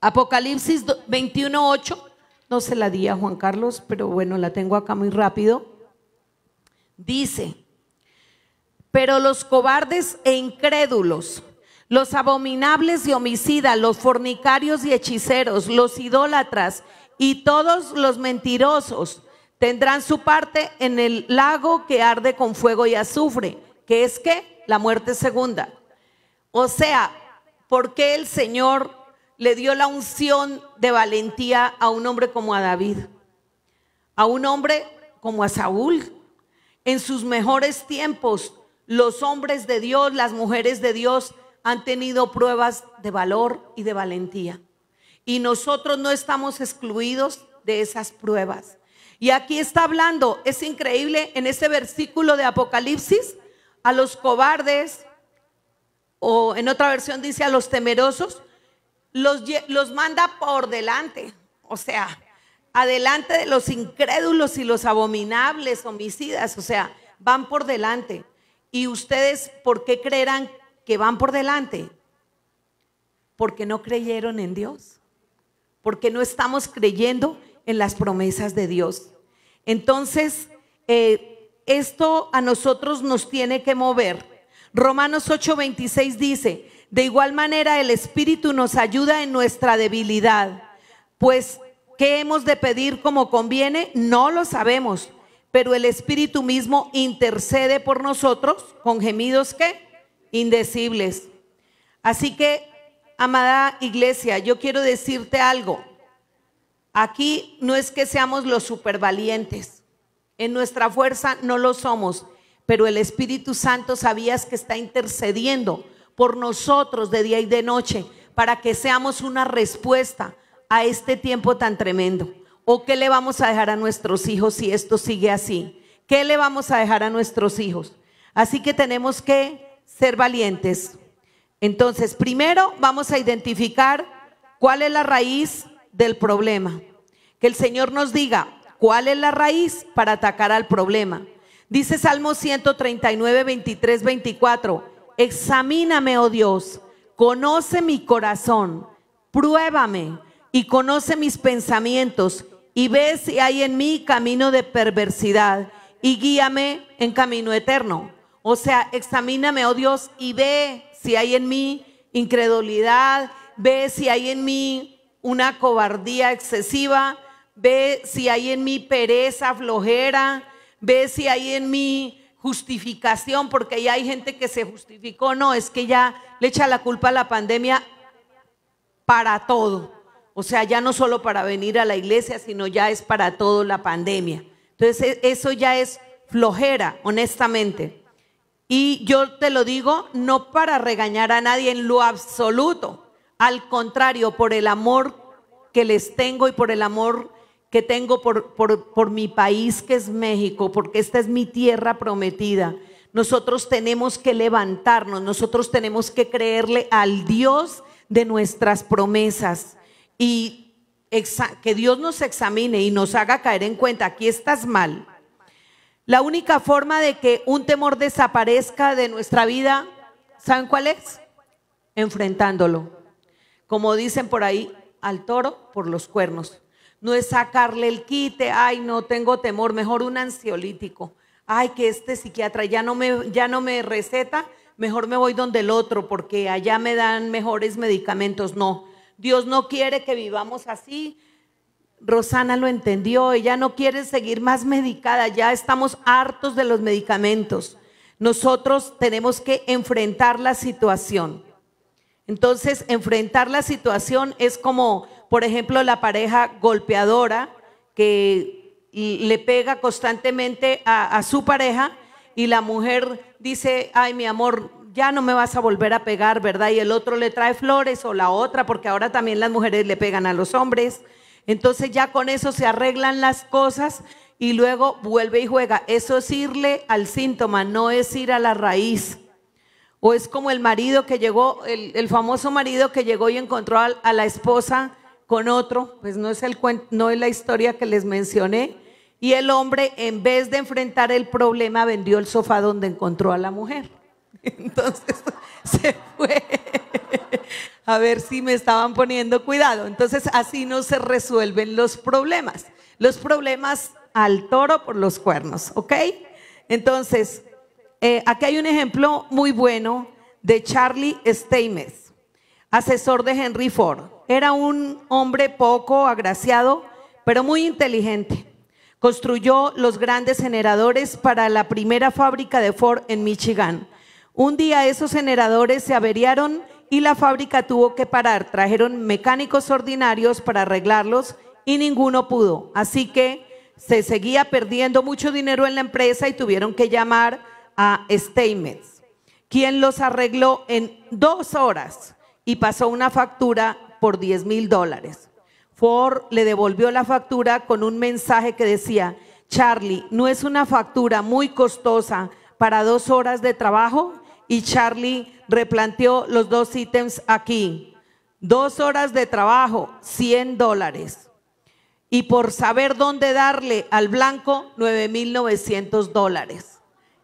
A: Apocalipsis 21.8, no se la di a Juan Carlos, pero bueno, la tengo acá muy rápido. Dice, pero los cobardes e incrédulos, los abominables y homicidas, los fornicarios y hechiceros, los idólatras y todos los mentirosos tendrán su parte en el lago que arde con fuego y azufre, que es que la muerte segunda. O sea, ¿por qué el Señor le dio la unción de valentía a un hombre como a David? A un hombre como a Saúl. En sus mejores tiempos los hombres de Dios, las mujeres de Dios han tenido pruebas de valor y de valentía. Y nosotros no estamos excluidos de esas pruebas. Y aquí está hablando, es increíble en ese versículo de Apocalipsis, a los cobardes, o en otra versión dice a los temerosos, los, los manda por delante. O sea, adelante de los incrédulos y los abominables, homicidas, o sea, van por delante. ¿Y ustedes por qué creerán que van por delante? Porque no creyeron en Dios. Porque no estamos creyendo en las promesas de Dios. Entonces, eh, esto a nosotros nos tiene que mover. Romanos 8:26 dice, De igual manera, el Espíritu nos ayuda en nuestra debilidad, pues ¿qué hemos de pedir como conviene? No lo sabemos, pero el Espíritu mismo intercede por nosotros con gemidos que indecibles. Así que, amada iglesia, yo quiero decirte algo. Aquí no es que seamos los supervalientes. En nuestra fuerza no lo somos, pero el Espíritu Santo sabías que está intercediendo por nosotros de día y de noche para que seamos una respuesta a este tiempo tan tremendo. ¿O qué le vamos a dejar a nuestros hijos si esto sigue así? ¿Qué le vamos a dejar a nuestros hijos? Así que tenemos que ser valientes. Entonces, primero vamos a identificar cuál es la raíz del problema. Que el Señor nos diga cuál es la raíz para atacar al problema. Dice Salmo 139, 23, 24 examíname, oh Dios, conoce mi corazón, pruébame y conoce mis pensamientos y ve si hay en mí camino de perversidad y guíame en camino eterno. O sea, examíname, oh Dios, y ve si hay en mí incredulidad, ve si hay en mí una cobardía excesiva, ve si hay en mí pereza, flojera, ve si hay en mí justificación, porque ya hay gente que se justificó, no, es que ya le echa la culpa a la pandemia para todo. O sea, ya no solo para venir a la iglesia, sino ya es para todo la pandemia. Entonces, e, eso ya es flojera, honestamente. Y yo te lo digo no para regañar a nadie en lo absoluto. Al contrario, por el amor que les tengo y por el amor que tengo por, por, mi país que es México, porque esta es mi tierra prometida. Nosotros tenemos que levantarnos, nosotros tenemos que creerle al Dios de nuestras promesas y que Dios nos examine y nos haga caer en cuenta, aquí estás mal. La única forma de que un temor desaparezca de nuestra vida, ¿saben cuál es? Enfrentándolo. Como dicen por ahí, al toro por los cuernos. No es sacarle el quite, ay, no tengo temor, mejor un ansiolítico. Ay, que este psiquiatra ya no me, ya no me receta, mejor me voy donde el otro porque allá me dan mejores medicamentos. No, Dios no quiere que vivamos así. Rosana lo entendió, ella no quiere seguir más medicada, ya estamos hartos de los medicamentos. Nosotros tenemos que enfrentar la situación. Entonces, enfrentar la situación es como por ejemplo, la pareja golpeadora que le pega constantemente a, su pareja y la mujer dice, ay mi amor, ya no me vas a volver a pegar, ¿verdad? Y el otro le trae flores o la otra, porque ahora también las mujeres le pegan a los hombres. Entonces ya con eso se arreglan las cosas y luego vuelve y juega. Eso es irle al síntoma, no es ir a la raíz. O es como el marido que llegó, el, famoso marido que llegó y encontró a la esposa con otro, pues no es, el, no es la historia que les mencioné, y el hombre en vez de enfrentar el problema vendió el sofá donde encontró a la mujer. Entonces se fue a ver si me estaban poniendo cuidado. Entonces así no se resuelven los problemas. Los problemas al toro por los cuernos, ¿ok? Entonces, eh, aquí hay un ejemplo muy bueno de Charlie Stamos, asesor de Henry Ford. Era un hombre poco agraciado, pero muy inteligente. Construyó los grandes generadores para la primera fábrica de Ford en Michigan. Un día esos generadores se averiaron y la fábrica tuvo que parar. Trajeron mecánicos ordinarios para arreglarlos y ninguno pudo. Así que se seguía perdiendo mucho dinero en la empresa y tuvieron que llamar a Steinmetz, quien los arregló en dos horas y pasó una factura por 10 mil dólares. Ford le devolvió la factura con un mensaje que decía, Charlie, ¿no es una factura muy costosa para dos horas de trabajo? Y Charlie replanteó los dos ítems aquí. Dos horas de trabajo, 100 dólares. Y por saber dónde darle al blanco, 9.900 dólares.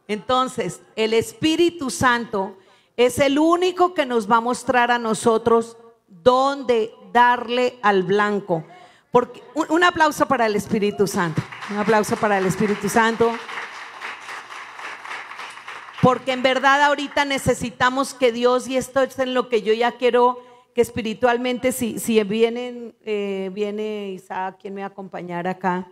A: Entonces, el Espíritu Santo es el único que nos va a mostrar a nosotros dónde darle al blanco. Porque, un, aplauso para el Espíritu Santo. Un aplauso para el Espíritu Santo. Porque en verdad ahorita necesitamos que Dios, y esto es en lo que yo ya quiero que espiritualmente, si, si vienen, eh, viene Isaac, quien me va a acompañar acá,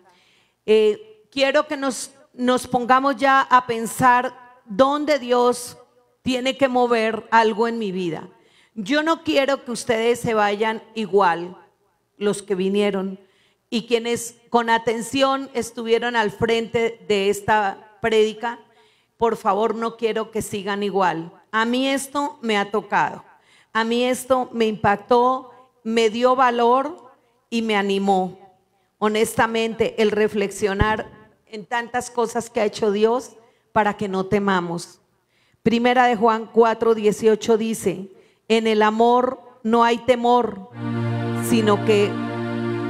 A: eh, quiero que nos, nos pongamos ya a pensar dónde Dios tiene que mover algo en mi vida. Yo no quiero que ustedes se vayan igual, los que vinieron y quienes con atención estuvieron al frente de esta prédica, por favor no quiero que sigan igual. A mí esto me ha tocado, a mí esto me impactó, me dio valor y me animó. Honestamente, el reflexionar en tantas cosas que ha hecho Dios para que no temamos. Primera de Juan 4, 18 dice, en el amor no hay temor, sino que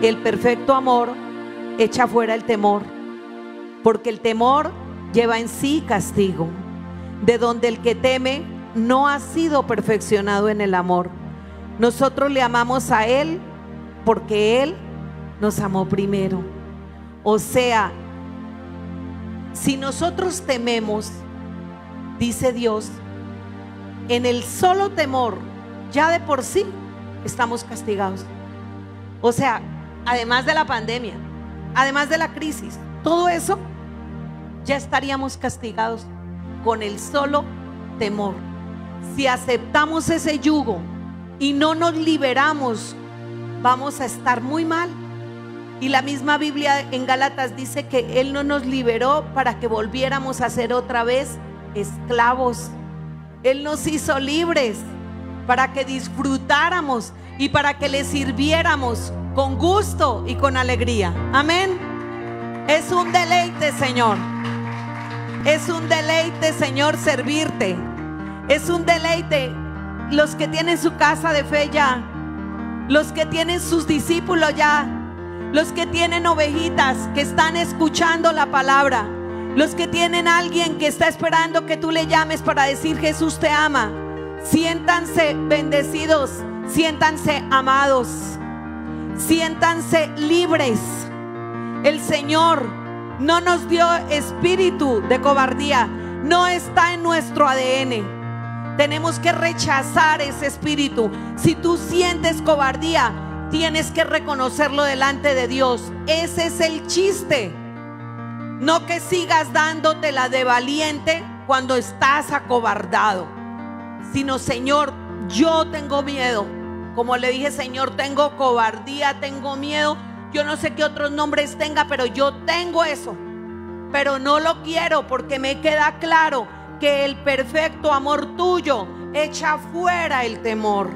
A: el perfecto amor echa fuera el temor, porque el temor lleva en sí castigo, de donde el que teme no ha sido perfeccionado en el amor. Nosotros le amamos a Él porque Él nos amó primero. O sea, si nosotros tememos, dice Dios, en el solo temor, ya de por sí estamos castigados. O sea, además de la pandemia, además de la crisis, todo eso, ya estaríamos castigados con el solo temor. Si aceptamos ese yugo y no nos liberamos, vamos a estar muy mal. Y la misma Biblia en Gálatas dice que Él no nos liberó para que volviéramos a ser otra vez esclavos. Él nos hizo libres para que disfrutáramos y para que le sirviéramos con gusto y con alegría. Amén. Es un deleite, Señor. Es un deleite, Señor, servirte. Es un deleite los que tienen su casa de fe ya. Los que tienen sus discípulos ya. Los que tienen ovejitas que están escuchando la palabra. Los que tienen alguien que está esperando que tú le llames para decir Jesús te ama. Siéntanse bendecidos, siéntanse amados, siéntanse libres. El Señor no nos dio espíritu de cobardía, no está en nuestro ADN. Tenemos que rechazar ese espíritu. Si tú sientes cobardía, tienes que reconocerlo delante de Dios. Ese es el chiste. No que sigas dándote la de valiente cuando estás acobardado sino Señor, yo tengo miedo. Como le dije, Señor, tengo cobardía, tengo miedo. Yo no sé qué otros nombres tenga, pero yo tengo eso. Pero no lo quiero porque me queda claro que el perfecto amor tuyo echa fuera el temor.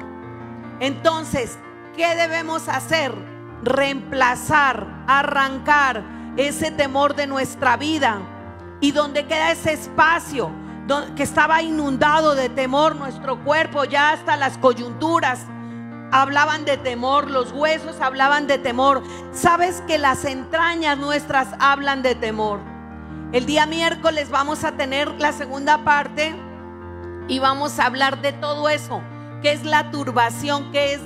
A: Entonces, ¿qué debemos hacer? Reemplazar, arrancar ese temor de nuestra vida. ¿Y donde queda ese espacio? que estaba inundado de temor nuestro cuerpo, ya hasta las coyunturas hablaban de temor, los huesos hablaban de temor. Sabes que las entrañas nuestras hablan de temor. El día miércoles vamos a tener la segunda parte y vamos a hablar de todo eso, que es la turbación, que es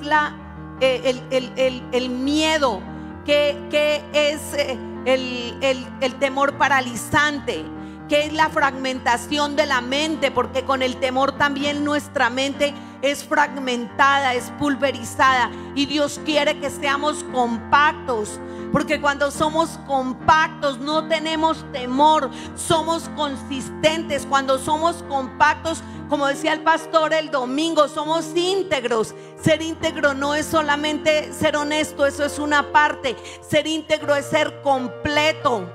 A: eh, el, miedo, que, es eh, el temor paralizante que es la fragmentación de la mente, porque con el temor también nuestra mente es fragmentada, es pulverizada. Y Dios quiere que seamos compactos, porque cuando somos compactos no tenemos temor, somos consistentes. Cuando somos compactos, como decía el pastor el domingo, somos íntegros. Ser íntegro no es solamente ser honesto, eso es una parte. Ser íntegro es ser completo.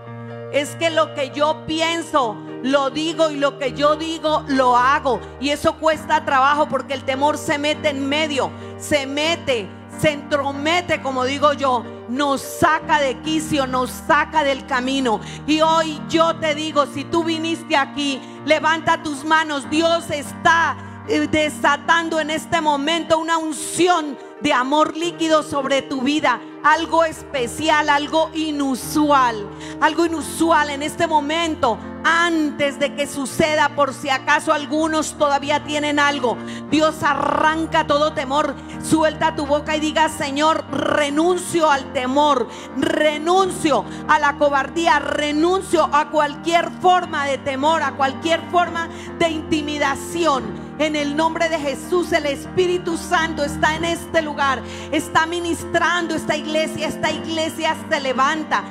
A: Es que lo que yo pienso, lo digo y lo que yo digo, lo hago. Y eso cuesta trabajo porque el temor se mete en medio, se mete, se entromete, como digo yo, nos saca de quicio, nos saca del camino. Y hoy yo te digo, si tú viniste aquí, levanta tus manos. Dios está eh, desatando en este momento una unción de amor líquido sobre tu vida algo especial, algo inusual, algo inusual en este momento antes de que suceda, por si acaso algunos todavía tienen algo. Dios arranca todo temor, suelta tu boca y diga, Señor, renuncio al temor, renuncio a la cobardía, renuncio a cualquier forma de temor, a cualquier forma de intimidación. En el nombre de Jesús, el Espíritu Santo está en este lugar, está ministrando esta iglesia, esta iglesia se levanta.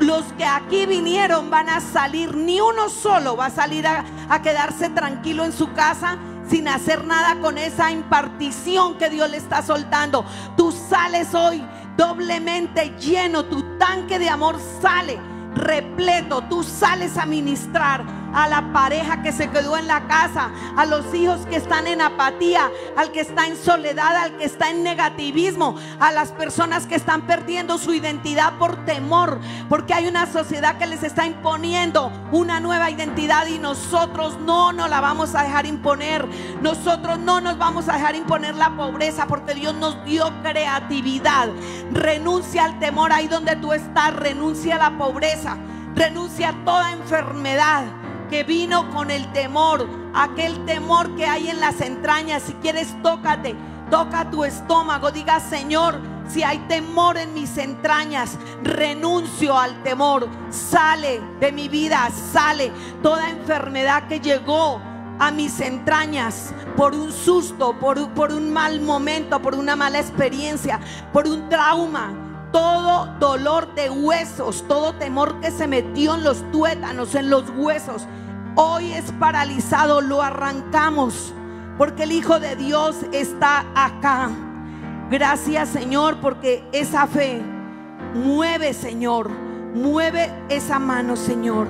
A: Los que aquí vinieron van a salir, ni uno solo va a salir a, a quedarse tranquilo en su casa sin hacer nada con esa impartición que Dios le está soltando. Tú sales hoy doblemente lleno, tu tanque de amor sale repleto. Tú sales a ministrar a la pareja que se quedó en la casa, a los hijos que están en apatía, al que está en soledad, al que está en negativismo, a las personas que están perdiendo su identidad por temor, porque hay una sociedad que les está imponiendo una nueva identidad y nosotros no nos la vamos a dejar imponer. Nosotros no nos vamos a dejar imponer la pobreza porque Dios nos dio creatividad. Renuncia al temor ahí donde tú estás, renuncia a la pobreza, renuncia a toda enfermedad que vino con el temor, aquel temor que hay en las entrañas. Si quieres, tócate, toca tu estómago, diga, Señor, si hay temor en mis entrañas, renuncio al temor, sale de mi vida, sale toda enfermedad que llegó a mis entrañas por un susto, por, un mal momento, por una mala experiencia, por un trauma todo dolor de huesos, todo temor que se metió en los tuétanos, en los huesos, hoy es paralizado, lo arrancamos, porque el Hijo de Dios está acá. Gracias Señor, porque esa fe mueve Señor, mueve esa mano Señor.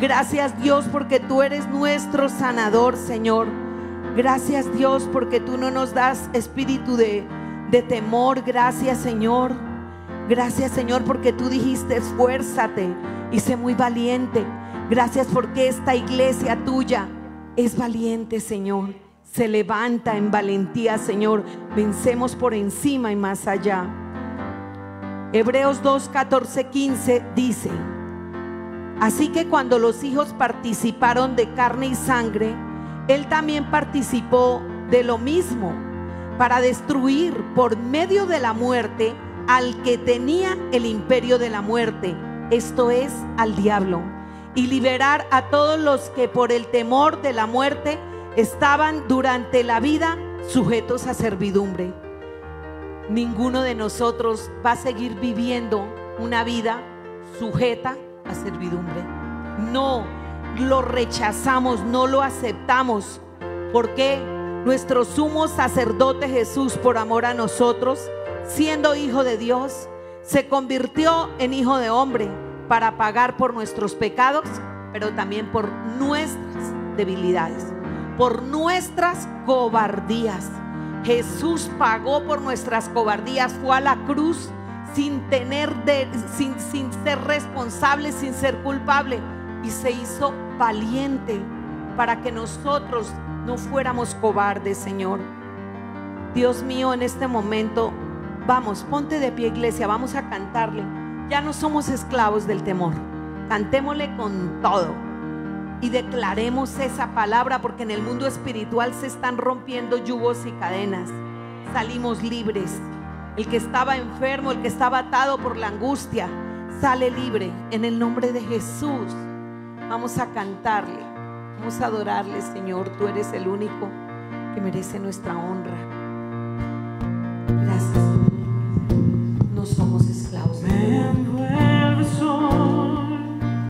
A: Gracias Dios porque tú eres nuestro sanador Señor. Gracias Dios porque tú no nos das espíritu de, de temor. Gracias Señor. Gracias Señor porque tú dijiste esfuérzate y sé muy valiente. Gracias porque esta iglesia tuya es valiente Señor. Se levanta en valentía Señor. Vencemos por encima y más allá. Hebreos 2, 14, 15 dice, así que cuando los hijos participaron de carne y sangre, Él también participó de lo mismo para destruir por medio de la muerte al que tenía el imperio de la muerte, esto es, al diablo, y liberar a todos los que por el temor de la muerte estaban durante la vida sujetos a servidumbre. Ninguno de nosotros va a seguir viviendo una vida sujeta a servidumbre. No lo rechazamos, no lo aceptamos, porque nuestro sumo sacerdote Jesús, por amor a nosotros, siendo hijo de Dios, se convirtió en hijo de hombre para pagar por nuestros pecados, pero también por nuestras debilidades, por nuestras cobardías. Jesús pagó por nuestras cobardías, fue a la cruz sin tener de, sin, sin ser responsable, sin ser culpable y se hizo valiente para que nosotros no fuéramos cobardes, Señor. Dios mío, en este momento Vamos, ponte de pie iglesia, vamos a cantarle. Ya no somos esclavos del temor. Cantémosle con todo y declaremos esa palabra porque en el mundo espiritual se están rompiendo yugos y cadenas. Salimos libres. El que estaba enfermo, el que estaba atado por la angustia, sale libre en el nombre de Jesús. Vamos a cantarle, vamos a adorarle, Señor. Tú eres el único que merece nuestra honra. Gracias somos esclavos.